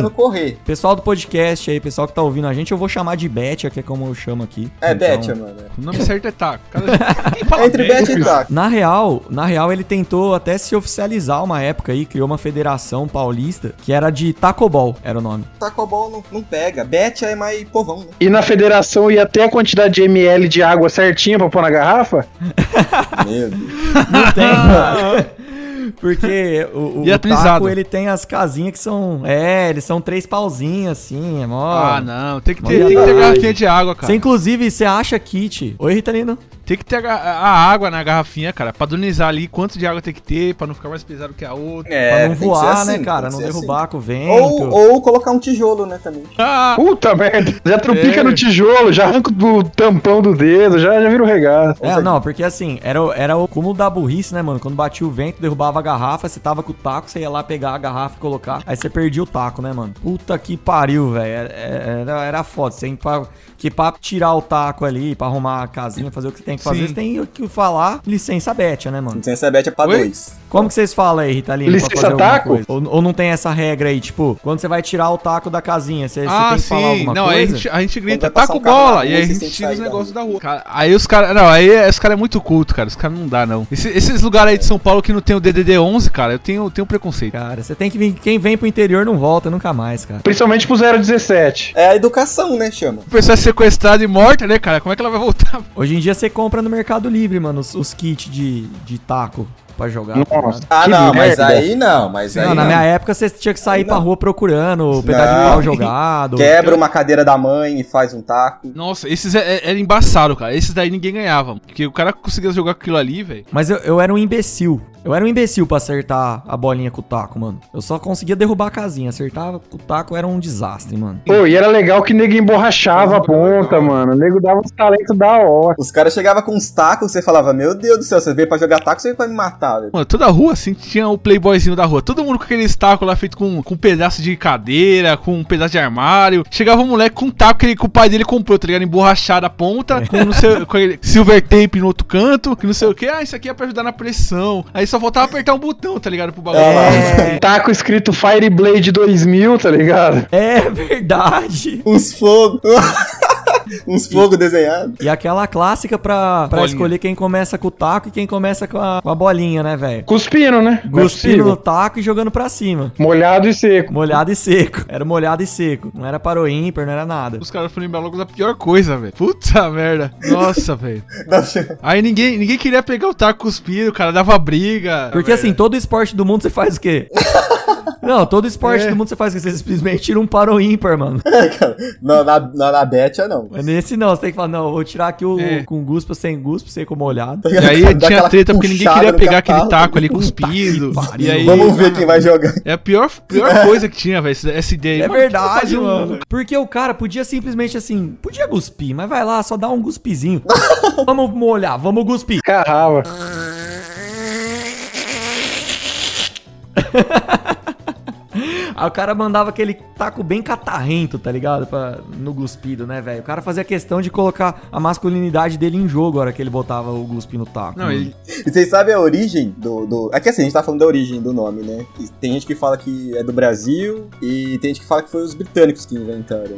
enfim. correr. Pessoal do podcast aí, pessoal que tá ouvindo a gente, eu vou chamar de Betia, que é como eu chamo aqui. É, Então, Betia, mano. O nome certo é taco. Cada... Quem fala entre bet? Bet e taco. Na real, na real, ele tentou até se oficializar uma época aí, criou uma federação paulista, que era de Tacobol, era o nome. Tacobol não, não pega. Bet é mais povão, né? E na federação ia ter a quantidade de ml de água certinha pra pôr na garrafa? Meu Deus. Não tem, cara. Porque o, o, E o atualizado. taco, ele tem as casinhas que são... É, eles são três pauzinhos, assim, é mó... Ah, não. Tem que ter, tem que ter garrafinha de água, cara. Você, inclusive, você acha kit... Oi, Ritalino? Tem que ter a, a água na garrafinha, cara. Padronizar ali quanto de água tem que ter, pra não ficar mais pesado que a outra. pra É, não que ser voar, assim, né, cara? que Não derrubar com o assim. vento. Ou, ou colocar um tijolo, né, também. Ah, Puta merda. Já trupica É. no tijolo, já arranca o tampão do dedo, já, já vira o regaço. É, não, porque assim, era, o- era o cúmulo da burrice, né, mano? Quando batia o vento, derrubava a garrafa, você tava com o taco, você ia lá pegar a garrafa e colocar, aí você perdia o taco, né, mano? Puta que pariu, velho. Era, era, era foda. Você tem pra, que pra tirar o taco ali, pra arrumar a casinha, fazer o que tem que fazer, Sim. você tem que falar licença Betia, né, mano? Licença Bete é pra Oi? dois. Como que vocês falam aí, Ritalino? Licença taco? coisa? Ou, ou não tem essa regra aí, tipo, quando você vai tirar o taco da casinha, você, você ah, tem que falar sim. alguma Não, aí a coisa? gente, a gente grita, na bola. rua, E aí a você gente tem tira os negócios da rua. Cara, aí os caras. Não, aí esse cara é muito culto, cara. Os caras não dá, não. Esse- esses lugares aí de São Paulo que não tem o DDD11, cara, eu tenho, tenho preconceito. Cara, você tem que vir. Quem vem pro interior não volta nunca mais, cara. Principalmente pro 017. É a educação, né, chama. A pessoa é sequestrada e morta, né, cara? Como é que ela vai voltar? Hoje em dia você compra no Mercado Livre, mano, os, os kits de, de taco pra jogar. tá Nossa. ligado? Ah, não, mas aí não, mas aí Não, na não. minha época você tinha que sair Aí pra não. rua procurando o pedaço de pau jogado. Quebra uma cadeira da mãe e faz um taco. Nossa, esses é, é, era embaçado, cara. Esses daí ninguém ganhava. Porque o cara conseguia jogar aquilo ali, velho. Mas eu, eu era um imbecil. Eu era um imbecil pra acertar a bolinha com o taco, mano. Eu só conseguia derrubar a casinha. Acertava com o taco era um desastre, mano. Pô, e era legal que nego emborrachava a ponta, mano. O nego dava uns talentos da hora. Os caras chegavam com uns tacos, você falava, meu Deus do céu, você veio pra jogar taco, você veio pra me matar, velho. Mano, toda rua, assim, tinha o playboyzinho da rua. Todo mundo com aquele taco lá feito com, com um pedaço de cadeira, com um pedaço de armário. Chegava um moleque com um taco que, ele, que o pai dele comprou, tá ligado? Emborrachado a ponta, com, não sei, com aquele silver tape no outro canto, que não sei o que. Ah, isso aqui é pra ajudar na pressão. Aí só faltava apertar um botão, tá ligado? Pro bagulho. É, Taco escrito Fireblade 2000, tá ligado? é verdade. Uns fogos. uns fogos desenhados. E aquela clássica pra, pra Bolinha. escolher quem começa com o taco e quem começa com a, com a bolinha, né, velho? Cuspindo, né? Cuspindo no taco e jogando pra cima. Molhado e seco. Molhado e seco. Era molhado e seco. Não era para o ímpar, não era nada. Os caras foram logo da pior coisa, velho. Puta merda. Nossa, velho. Aí ninguém, ninguém queria pegar o taco cuspido, o cara dava briga. Porque assim, todo esporte do mundo você faz o quê? Não, todo esporte É. do mundo você faz o quê? Você simplesmente tira um para o ímpar, mano. Não, na, na, na Betia, não. Mas nesse não, você tem que falar, não, eu vou tirar aqui o É. com guspa, sem guspa, seco molhado. E aí tinha treta porque ninguém queria pegar aquele catarro. taco ali cuspido. que. E aí. Vamos ver quem vai jogar. É a pior, pior coisa que tinha, velho, essa- ideia. É Mano, verdade, um- mano. Porque o cara podia simplesmente assim, podia cuspir, mas vai lá, só dá um cuspizinho. vamos molhar, vamos cuspir. Carrava. Aí o cara mandava aquele taco bem catarrento, tá ligado? Pra, no cuspido, né, velho? O cara fazia questão de colocar a masculinidade dele em jogo a hora que ele botava o cuspe no taco. Não, ele, E vocês sabem a origem do, do. É que assim, a gente tá falando da origem do nome, né? E tem gente que fala que é do Brasil e tem gente que fala que foi os britânicos que inventaram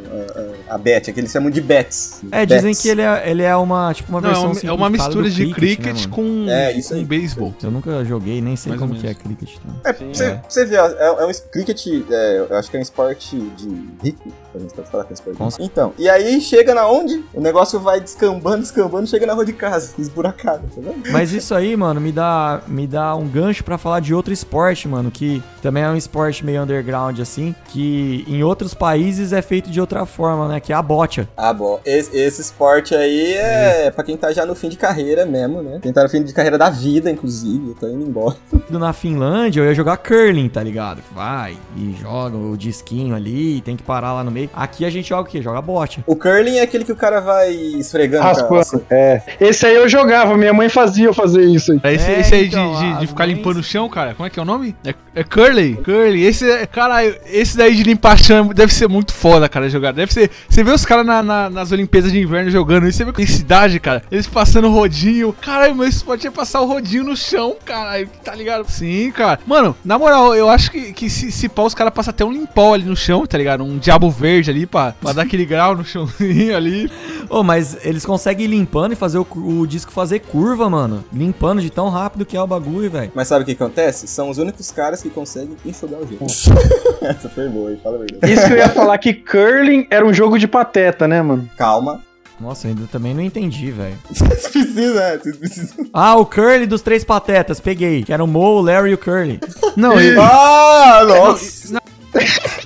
a, a, a Bet, é que eles chamam de Bets. É, dizem que ele é, ele é uma, tipo, uma não, é versão uma, é uma mistura de cricket, né, mano? com, É, isso com beisebol. Eu nunca joguei, nem sei Mais como que é cricket. Tá? É, pra você, pra você ver, ó, é, é um es- cricket, é, eu acho que é um esporte de rico, a gente pode falar que é um esporte rico. Então, e aí chega na onde? O negócio vai descambando, descambando, chega na rua de casa, esburacado, tá vendo? Mas isso aí, mano, me dá, me dá um gancho pra falar de outro esporte, mano, que também é um esporte meio underground, assim, que em outros países é feito de outra forma, né? Que é a bocha. Ah, bom, esse, esse esporte aí é pra quem tá já no fim de carreira mesmo, né? Quem tá no fim de carreira da vida, inclusive, tô indo embora. Na Finlândia, eu ia jogar curling, tá ligado? Vai e joga o disquinho ali, tem que parar lá no meio. Aqui a gente joga o quê? Joga bocha. O curling é aquele que o cara vai esfregando Raspando. É. Esse aí eu jogava, minha mãe fazia eu fazer isso aí. É Esse, É, esse aí então, de, de, de ficar mães- limpando o chão, cara, como é que é o nome? É, é Curly. Curly. Esse, é- caralho, esse daí de limpar chão deve ser muito foda, cara, jogar. Deve ser. Você vê os caras na- na- nas Olimpíadas de Inverno jogando isso, você vê com cidade, cara. Eles passando rodinho. Caralho, mas isso pode passar o rodinho no chão, caralho, tá ligado? Sim, cara. Mano, na moral, eu acho que, que se, se pau, os caras passam até um limpol ali no chão, tá ligado? Um diabo verde ali pra, pra dar aquele grau no chãozinho ali. Ô, mas eles conseguem ir limpando e fazer o, o disco fazer curva, mano. Limpando de tão rápido que é o bagulho, velho. Mas sabe o que acontece? São os únicos caras que conseguem enxugar o gelo. Essa foi boa, hein? Fala a verdade. Isso que eu ia falar que curling era um jogo de pateta, né, mano? Calma, Nossa, ainda também não entendi, velho. Vocês precisam, é, vocês precisam. Ah, o Curly dos Três Patetas, peguei. Que era o Mo, o Larry e o Curly. Não, ele, Ah, nossa!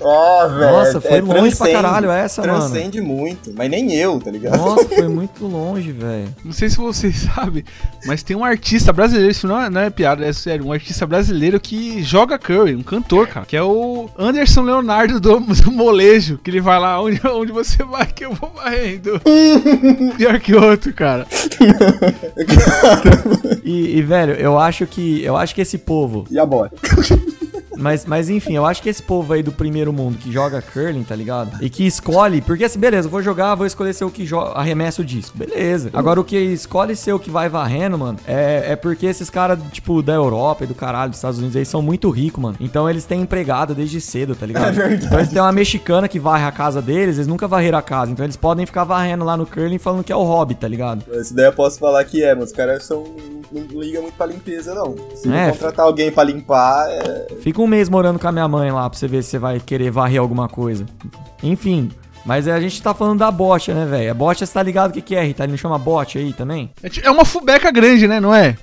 Ó, velho. Nossa, foi longe pra transcende- caralho essa, mano. Transcende muito, mas nem eu, tá ligado? Nossa, foi muito longe, velho. não sei se vocês sabem, mas tem um artista brasileiro, isso não é, não é piada, é sério, um artista brasileiro que joga curry, um cantor, cara, que é o Anderson Leonardo do, do Molejo, que ele vai lá, onde, onde você vai que eu vou varrendo. Pior que outro, cara. E, e, velho, eu acho que. Eu acho que esse povo. E a bota? Mas, mas enfim, eu acho que esse povo aí do primeiro mundo que joga curling, tá ligado? E que escolhe, porque assim, beleza, eu vou jogar, vou escolher ser o que arremessa o disco. Beleza. Agora o que escolhe ser o que vai varrendo, mano, é, é porque esses caras, tipo, da Europa e do caralho, dos Estados Unidos, eles são muito ricos, mano. Então eles têm empregado desde cedo, tá ligado? É verdade. Então eles têm uma mexicana que varre a casa deles, eles nunca varreram a casa. Então eles podem ficar varrendo lá no curling falando que é o hobby, tá ligado? Essa daí eu posso falar que é, mas os caras são. Não, ligam muito pra limpeza, não. Se não É, contratar alguém pra limpar, é. Fica um mês morando com a minha mãe lá pra você ver se você vai querer varrer alguma coisa. Enfim. Mas a gente tá falando da bocha, né, velho? A bocha, você tá ligado o que, que é, Rita? Ele não chama bote aí também? É É uma fubeca grande, né, não é?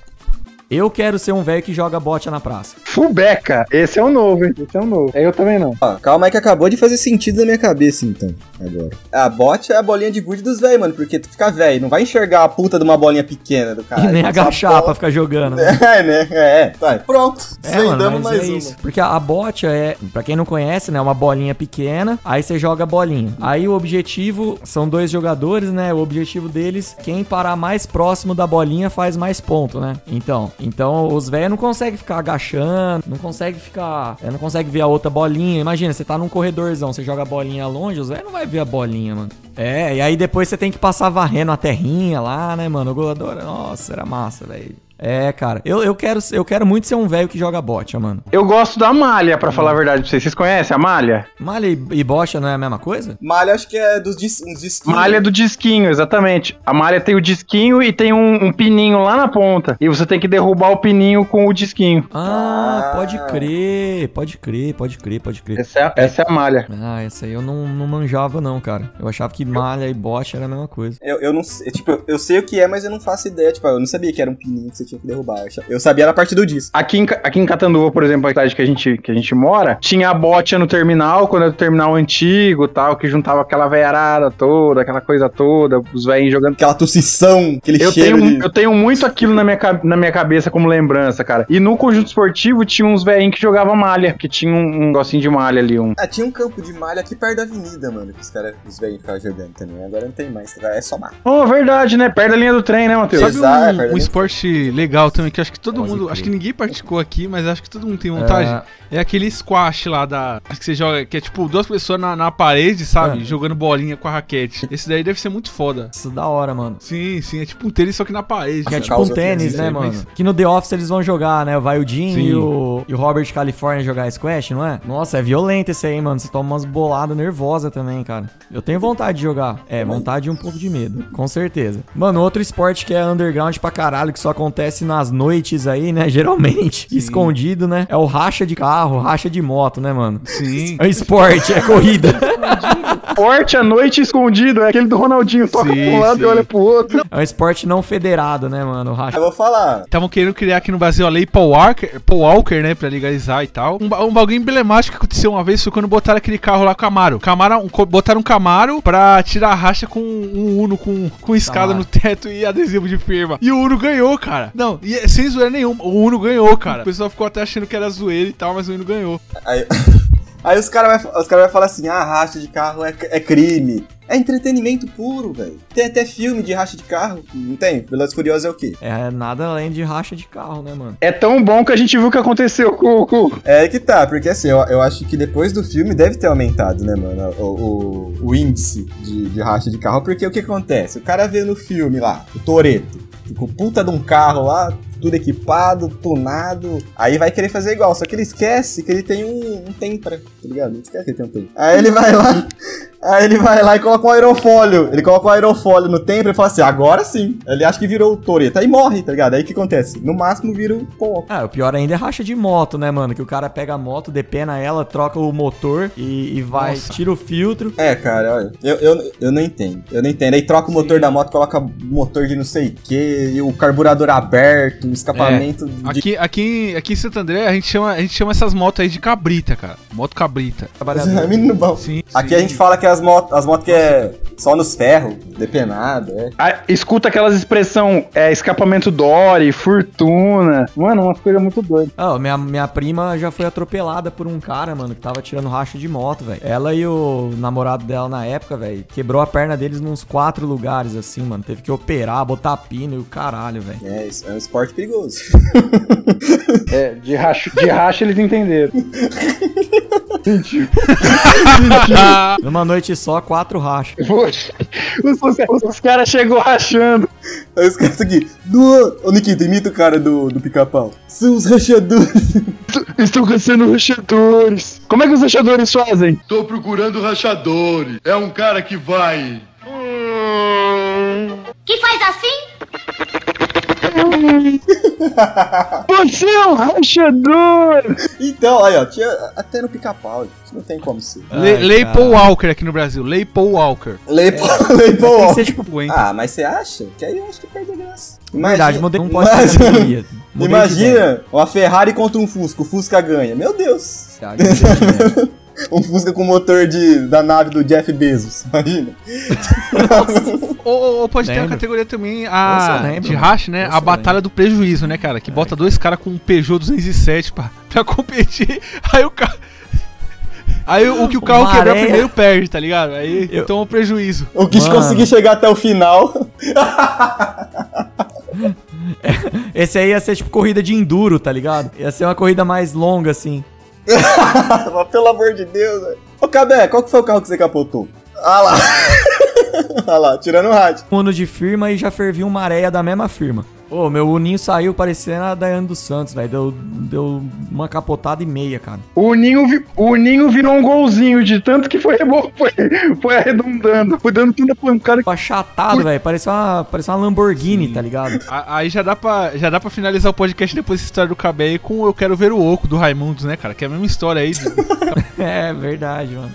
Eu quero ser um velho que joga bocha na praça. Fubeca. Esse é o novo, hein? Esse é o novo. Eu também não. Ó, calma aí que acabou de fazer sentido na minha cabeça, então, agora. A bot é a bolinha de gude dos velhos, mano, porque tu fica velho, não vai enxergar a puta de uma bolinha pequena do cara. e nem agachar pra ficar jogando, né? É, né? É, tá. Pronto. É, mas mais é uma. isso. Porque a, a bocha é, pra quem não conhece, né, uma bolinha pequena, aí você joga a bolinha. Aí o objetivo, são dois jogadores, né, o objetivo deles, quem parar mais próximo da bolinha faz mais ponto, né? Então, então os velhos não conseguem ficar agachando, não consegue ficar, é, não consegue ver a outra bolinha. Imagina, você tá num corredorzão, você joga a bolinha longe, os velhos não vai ver a bolinha, mano. É, e aí depois você tem que passar varrendo a terrinha lá, né, mano? O goleador, nossa, era massa, velho. É, cara, eu, eu, quero, eu quero muito ser um velho que joga bocha, mano. Eu gosto da malha, pra falar a verdade pra vocês. Vocês conhecem a malha? Malha e, e bocha não é a mesma coisa? Malha acho que é dos dis, disquinhos. Malha do disquinho, exatamente. A malha tem o disquinho e tem um, um pininho lá na ponta. E você tem que derrubar o pininho com o disquinho. Ah, Ah. pode crer, pode crer, pode crer, pode crer. Essa é a, essa é a malha. Ah, essa aí eu não, não manjava não, cara. Eu achava que malha e bocha era a mesma coisa. Eu, eu não sei, tipo, eu- eu sei o que é, mas eu não faço ideia. Tipo, eu não sabia que era um pininho que você tinha que derrubar. Eu sabia na parte do disco. Aqui em, aqui em Catanduva, por exemplo, a cidade que a gente, que a gente mora, tinha a botia no terminal, quando era o terminal antigo e tal, que juntava aquela veiarada toda, aquela coisa toda, os velhinhos jogando. Aquela tossição, aquele Eu cheiro tenho, de... eu tenho muito aquilo na minha, na minha cabeça como lembrança, cara. E no conjunto esportivo tinha uns velhinhos que jogavam malha, que tinha um, um negocinho de malha ali, um. Ah, tinha um campo de malha aqui perto da avenida, mano, que os caras, os velhos ficavam jogando também. Agora não tem mais, é só mar. Oh, verdade, né? Perto da linha do trem, né, Matheus? Sabe Exato, é um, um esporte legal também, que acho que todo Pode mundo. crer. Acho que ninguém praticou aqui, mas acho que todo mundo tem vontade. É, aquele squash lá da. Acho que você joga. Que é tipo duas pessoas na, na parede, sabe? É. Jogando bolinha com a raquete. Esse daí deve ser muito foda. Isso é da hora, mano. Sim, sim. É tipo um tênis, só que na parede. Que é tipo um tênis, né, mas- mano? Que no The Office eles vão jogar, né? Vai o Jim Sim. e o, e o Robert California jogar squash, não é? Nossa, é violento esse aí, mano. Você toma umas boladas nervosas também, cara. Eu tenho vontade de jogar. É, vontade e um pouco de medo. Com certeza. Mano, outro esporte que é underground pra caralho, que só acontece nas noites aí, né? Geralmente. Escondido, né? É o racha de carro, racha de moto, né, mano? Sim. É esporte, é corrida. Forte à noite escondido, é aquele do Ronaldinho, toca Sim, pra um lado sim. e olha pro outro. É um esporte não federado, né, mano? O racha. Eu vou falar. Estavam querendo criar aqui no Brasil a lei Paul Walker, Paul Walker, né, pra legalizar e tal. Um, um bagulho emblemático que aconteceu uma vez foi quando botaram aquele carro lá, Camaro. Camaro um, botaram um Camaro pra tirar a racha com um Uno com, com escada Camaro. no teto e adesivo de firma. E o Uno ganhou, cara. Não, e é- sem zoeira nenhuma, o Uno ganhou, cara. O pessoal ficou até achando que era zoeira e tal, mas o Uno ganhou. Aí, aí os caras os cara vai falar assim: ah, racha de carro é, é crime. É entretenimento puro, velho. Tem até filme de racha de carro. Não tem? Velozes Furiosos é o quê? É nada além de racha de carro, né, mano? É tão bom que a gente viu o que aconteceu com, com... É que tá, porque assim, eu, eu acho que depois do filme deve ter aumentado, né, mano, o, o, o índice de, de racha de carro, porque o que acontece? O cara vê no filme lá, o Toreto, com o puta de um carro lá, tudo equipado, tunado. Aí vai querer fazer igual, só que ele esquece que ele tem um, um tempra, tá ligado? Ele esquece que ele tem um tempra. Aí ele vai lá, aí ele vai lá e coloca um aerofólio. Ele coloca um aerofólio no tempra e fala assim, agora sim. Ele acha que virou o Toreta. Aí morre, tá ligado? Aí o que acontece? No máximo vira o pó. Ah, o pior ainda é racha de moto, né, mano? Que o cara pega a moto, depena ela, troca o motor e, e vai, Nossa. tira o filtro. É, cara, olha, eu, eu, eu não entendo. Eu não entendo. Aí troca o motor da moto, coloca motor de não sei o que, e o carburador aberto, o escapamento de. Aqui, aqui, aqui em Santo André, a gente, chama, a gente chama essas motos aí de cabrita, cara. Moto cabrita. Trabalhador. Menino bom. Sim. Aqui a gente fala que as motos as motos que é só nos ferros, depenado, é. Ah, escuta aquelas expressão, é, escapamento Dory, fortuna. Mano, umas coisas muito doidas. Ah, minha, minha prima já foi atropelada por um cara, mano, que tava tirando racha de moto, velho. Ela e o namorado dela na época, velho, quebrou a perna deles nos quatro lugares, assim, mano. Teve que operar, botar pino e o caralho, velho. É, isso é um esporte perigoso. É, de racha, de racha eles entenderam. Sentiu. Numa noite só, quatro rachas. Poxa, os, os- os caras chegou rachando. Aí os caras aqui. Ô Nikito, imita o cara do, do pica-pau. São os rachadores. Estão caçando rachadores. Como é que os rachadores fazem? Tô procurando rachadores. É um cara que vai. Que faz assim? Você é um rachador! Então, aí ó, tinha até no pica-pau, isso não tem como ser. Le, Ai, Lei. Paul Walker aqui no Brasil. Lei Paul Walker. Leipo, Tem leipo. que ser, tipo? Ah, mas você acha? Que aí eu acho que perde a graça. verdade, mudei, não pode Imagina- ser. Imagina uma Ferrari contra um Fusca, o Fusca ganha. Meu Deus! Verdade. Um Fusca com motor de, da nave do Jeff Bezos, imagina. Ou, ou- pode ter a Lembro. categoria também, a lembro, de racha, né? Nossa, a batalha do prejuízo, né, cara? Que bota dois caras com um Peugeot 207 pra, pra competir. Aí o cara. Aí o, que o carro Uma quebrar areia. primeiro perde, tá ligado? Aí Eu- toma o prejuízo. O que conseguir chegar até o final. Esse aí ia ser tipo corrida de enduro, tá ligado? Ia ser uma corrida mais longa, assim. Pelo amor de Deus, velho. Ô, Cabé, qual que foi o carro que você capotou? Ah lá. ah lá, tirando o rádio. Um ano de firma e já fervi uma areia da mesma firma. Ô, meu uninho saiu parecendo a Daiane dos Santos, velho. Deu, deu uma capotada e meia, cara. O Ninho, vi- o Ninho virou um golzinho de tanto que foi, foi, foi arredondando. Foi dando tanta pancada. Ficou achatado, velho. Parecia uma, parecia uma Lamborghini, tá ligado? A- Aí já dá, pra, já dá pra finalizar o podcast depois dessa história do Cabé aí com Eu Quero Ver o Oco do Raimundos, né, cara? Que é a mesma história aí. de- É verdade, mano.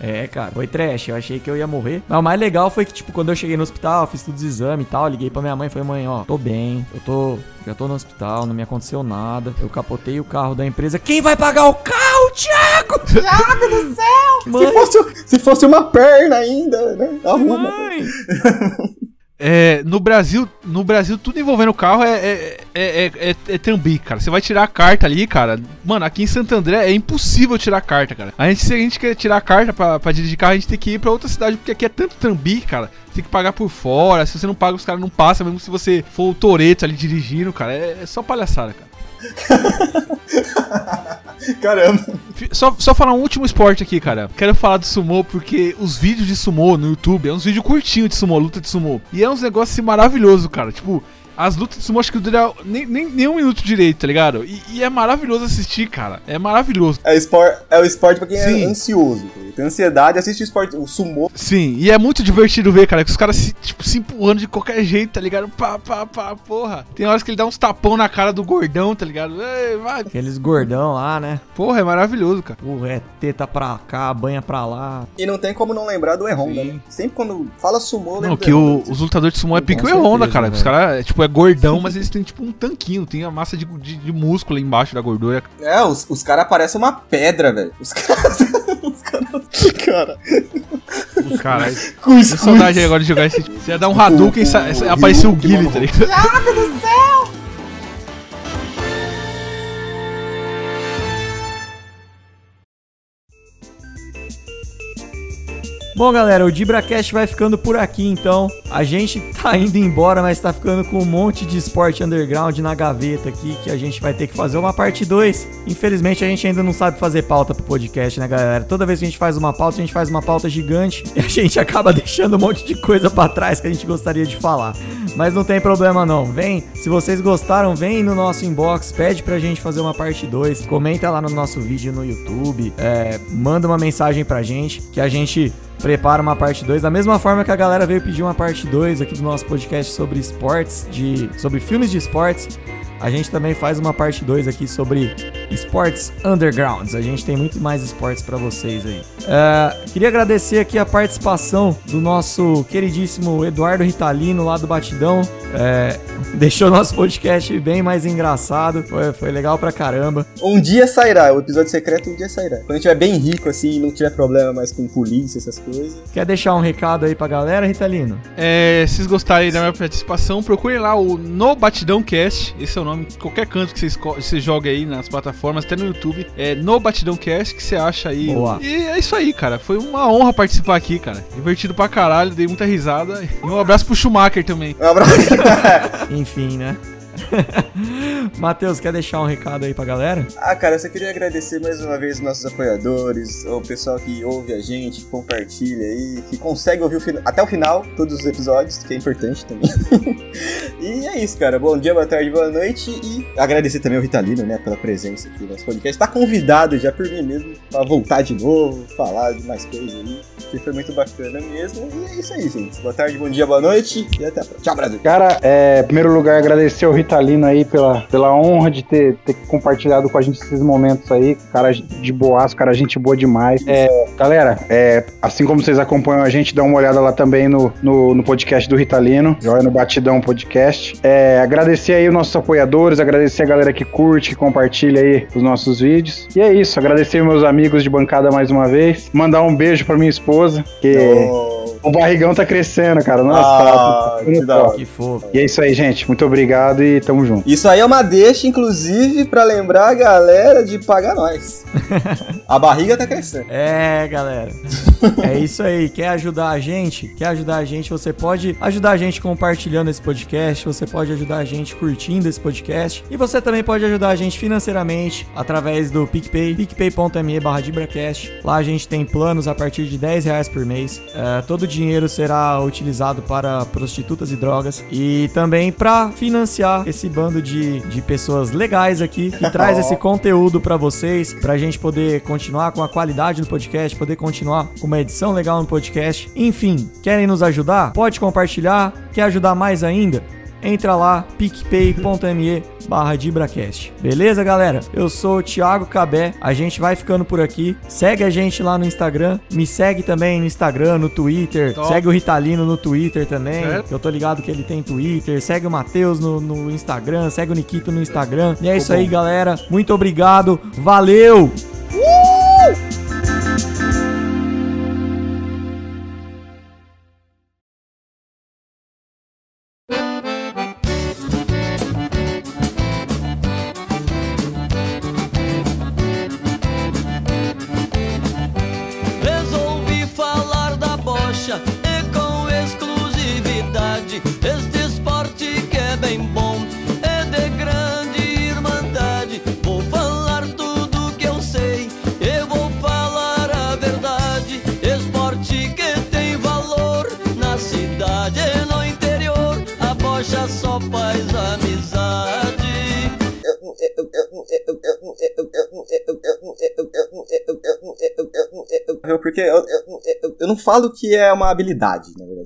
É, cara. Foi trash. Eu achei que eu ia morrer. Mas o mais legal foi que, tipo, quando eu cheguei no hospital, fiz todos os exames e tal. Liguei pra minha mãe e falei, mãe, ó, tô bem. Eu tô. Já tô no hospital, não me aconteceu nada. Eu capotei o carro da empresa. Quem vai pagar o carro, Thiago? Thiago do céu! Se Mãe, fosse, se fosse uma perna ainda, né? Arruma. mãe. É, no Brasil, no Brasil, tudo envolvendo carro é, é, é, é, é, é trambique, cara. Você vai tirar a carta ali, cara. Mano, aqui em Santo André é impossível tirar a carta, cara. A gente, se a gente quer tirar a carta pra, pra dirigir carro, a gente tem que ir pra outra cidade, porque aqui é tanto trambique, cara. Tem que pagar por fora. Se você não paga, os caras não passam, mesmo se você for o Toreto ali dirigindo, cara. É, é só palhaçada, cara. Caramba. Só, só falar um último esporte aqui, cara. Quero falar do sumô porque os vídeos de sumô no YouTube é uns vídeos curtinhos de sumô, luta de sumô. E é uns negócios assim, maravilhoso, cara. Tipo, as lutas de sumô acho que duram nem, nem, nem um minuto direito, tá ligado? E, e é maravilhoso assistir, cara. É maravilhoso. É, espor, é o esporte pra quem Sim. é ansioso. Tem ansiedade, assiste o esporte, o sumô. Sim, e é muito divertido ver, cara, que os caras se, tipo, se empurrando de qualquer jeito, tá ligado? Pá, pá, pá, porra. Tem horas que ele dá uns tapão na cara do gordão, tá ligado? Ei, vai. Aqueles gordão lá, né? Porra, é maravilhoso, cara. Porra, é teta pra cá, banha pra lá. E não tem como não lembrar do E-Honda, né? Sempre quando fala sumô, eu lembro Não, que o- E-Honda. os lutadores de sumô é pique o certeza, Honda, cara. Os velho. caras, é, tipo, é gordão, mas eles têm, tipo, um tanquinho. Tem a massa de, de, de músculo aí embaixo da gordura. É, os, os caras parecem uma pedra, velho. Os caras. Cara. Os caras. Isso. saudade agora de jogar esse. Você ia dar um Hadouken e apareceu o Guile, tá ligado? Bom, galera, o DibraCast vai ficando por aqui então. A gente tá indo embora, mas tá ficando com um monte de esporte underground na gaveta aqui que a gente vai ter que fazer uma parte 2. Infelizmente, a gente ainda não sabe fazer pauta pro podcast, né, galera? Toda vez que a gente faz uma pauta, a gente faz uma pauta gigante e a gente acaba deixando um monte de coisa pra trás que a gente gostaria de falar. Mas não tem problema não. Vem, se vocês gostaram, vem no nosso inbox, pede pra gente fazer uma parte 2, comenta lá no nosso vídeo no YouTube, é, manda uma mensagem pra gente que a gente prepara uma parte 2. Da mesma forma que a galera veio pedir uma parte 2 aqui do nosso podcast sobre esportes, de, sobre filmes de esportes, a gente também faz uma parte 2 aqui sobre esportes undergrounds. A gente tem muito mais esportes para vocês aí. Uh, queria agradecer aqui a participação do nosso queridíssimo Eduardo Ritalino lá do Batidão. É, deixou nosso podcast bem mais engraçado. Foi, foi legal pra caramba. Um dia sairá, o episódio secreto um dia sairá. Quando a gente tiver bem rico assim e não tiver problema mais com polícia, essas coisas. Quer deixar um recado aí pra galera, Ritalino? É, se vocês gostarem da minha participação, procurem lá o No Batidão Cast. Esse é o nome qualquer canto que você, você joga aí nas plataformas, até no YouTube. É No Batidão Cast que você acha aí. Boa. E é isso aí, cara. Foi uma honra participar aqui, cara. Divertido pra caralho, dei muita risada. E um abraço pro Schumacher também. Um abraço. Enfim, né? Matheus, quer deixar um recado aí pra galera? Ah, cara, eu só queria agradecer mais uma vez os nossos apoiadores, o pessoal que ouve a gente, que compartilha aí, que consegue ouvir o até o final todos os episódios, que é importante também. e é isso, cara. Bom dia, boa tarde, boa noite e agradecer também ao Ritalino, né, pela presença aqui no nosso podcast. Tá convidado já por mim mesmo pra voltar de novo, falar de mais coisas aí, que foi muito bacana mesmo. E é isso aí, gente. Boa tarde, bom dia, boa noite e até a próxima. Tchau, Brasil. Cara, é, em primeiro lugar, agradecer ao Ritalino aí pela, pela honra de ter, ter compartilhado com a gente esses momentos aí. Cara de boaço, cara, gente boa demais. É, galera, é, assim como vocês acompanham a gente, dá uma olhada lá também no, no, no podcast do Ritalino, joia no Batidão Podcast. É, agradecer aí os nossos apoiadores, agradecer a galera que curte, que compartilha aí os nossos vídeos. E é isso, agradecer meus amigos de bancada mais uma vez. Mandar um beijo pra minha esposa, que. Oh. O barrigão tá crescendo, cara. Nossa, Ah, tá, que da. Que fofo. E é isso aí, gente. Muito obrigado e tamo junto. Isso aí é uma deixa, inclusive, pra lembrar a galera de pagar nós. a barriga tá crescendo. É, galera. É isso aí. Quer ajudar a gente? Quer ajudar a gente? Você pode ajudar a gente compartilhando esse podcast. Você pode ajudar a gente curtindo esse podcast. E você também pode ajudar a gente financeiramente através do PicPay, picpay.me barra DibraCast. Lá a gente tem planos a partir de 10 reais por mês. É, todo dinheiro será utilizado para prostitutas e drogas. E também para financiar esse bando de, de pessoas legais aqui que traz esse conteúdo para vocês, pra gente poder continuar com a qualidade do podcast, poder continuar com uma edição legal no podcast. Enfim, querem nos ajudar? Pode compartilhar. Quer ajudar mais ainda? Entra lá, picpay.me barra DibraCast. Beleza, galera? Eu sou o Thiago Cabé, a gente vai ficando por aqui. Segue a gente lá no Instagram, me segue também no Instagram, no Twitter. Top. Segue o Ritalino no Twitter também. Certo. Eu tô ligado que ele tem Twitter. Segue o Matheus no, no Instagram, segue o Nikito no Instagram. E é isso aí, galera. Muito obrigado. Valeu! Resolvi falo que é uma habilidade, na.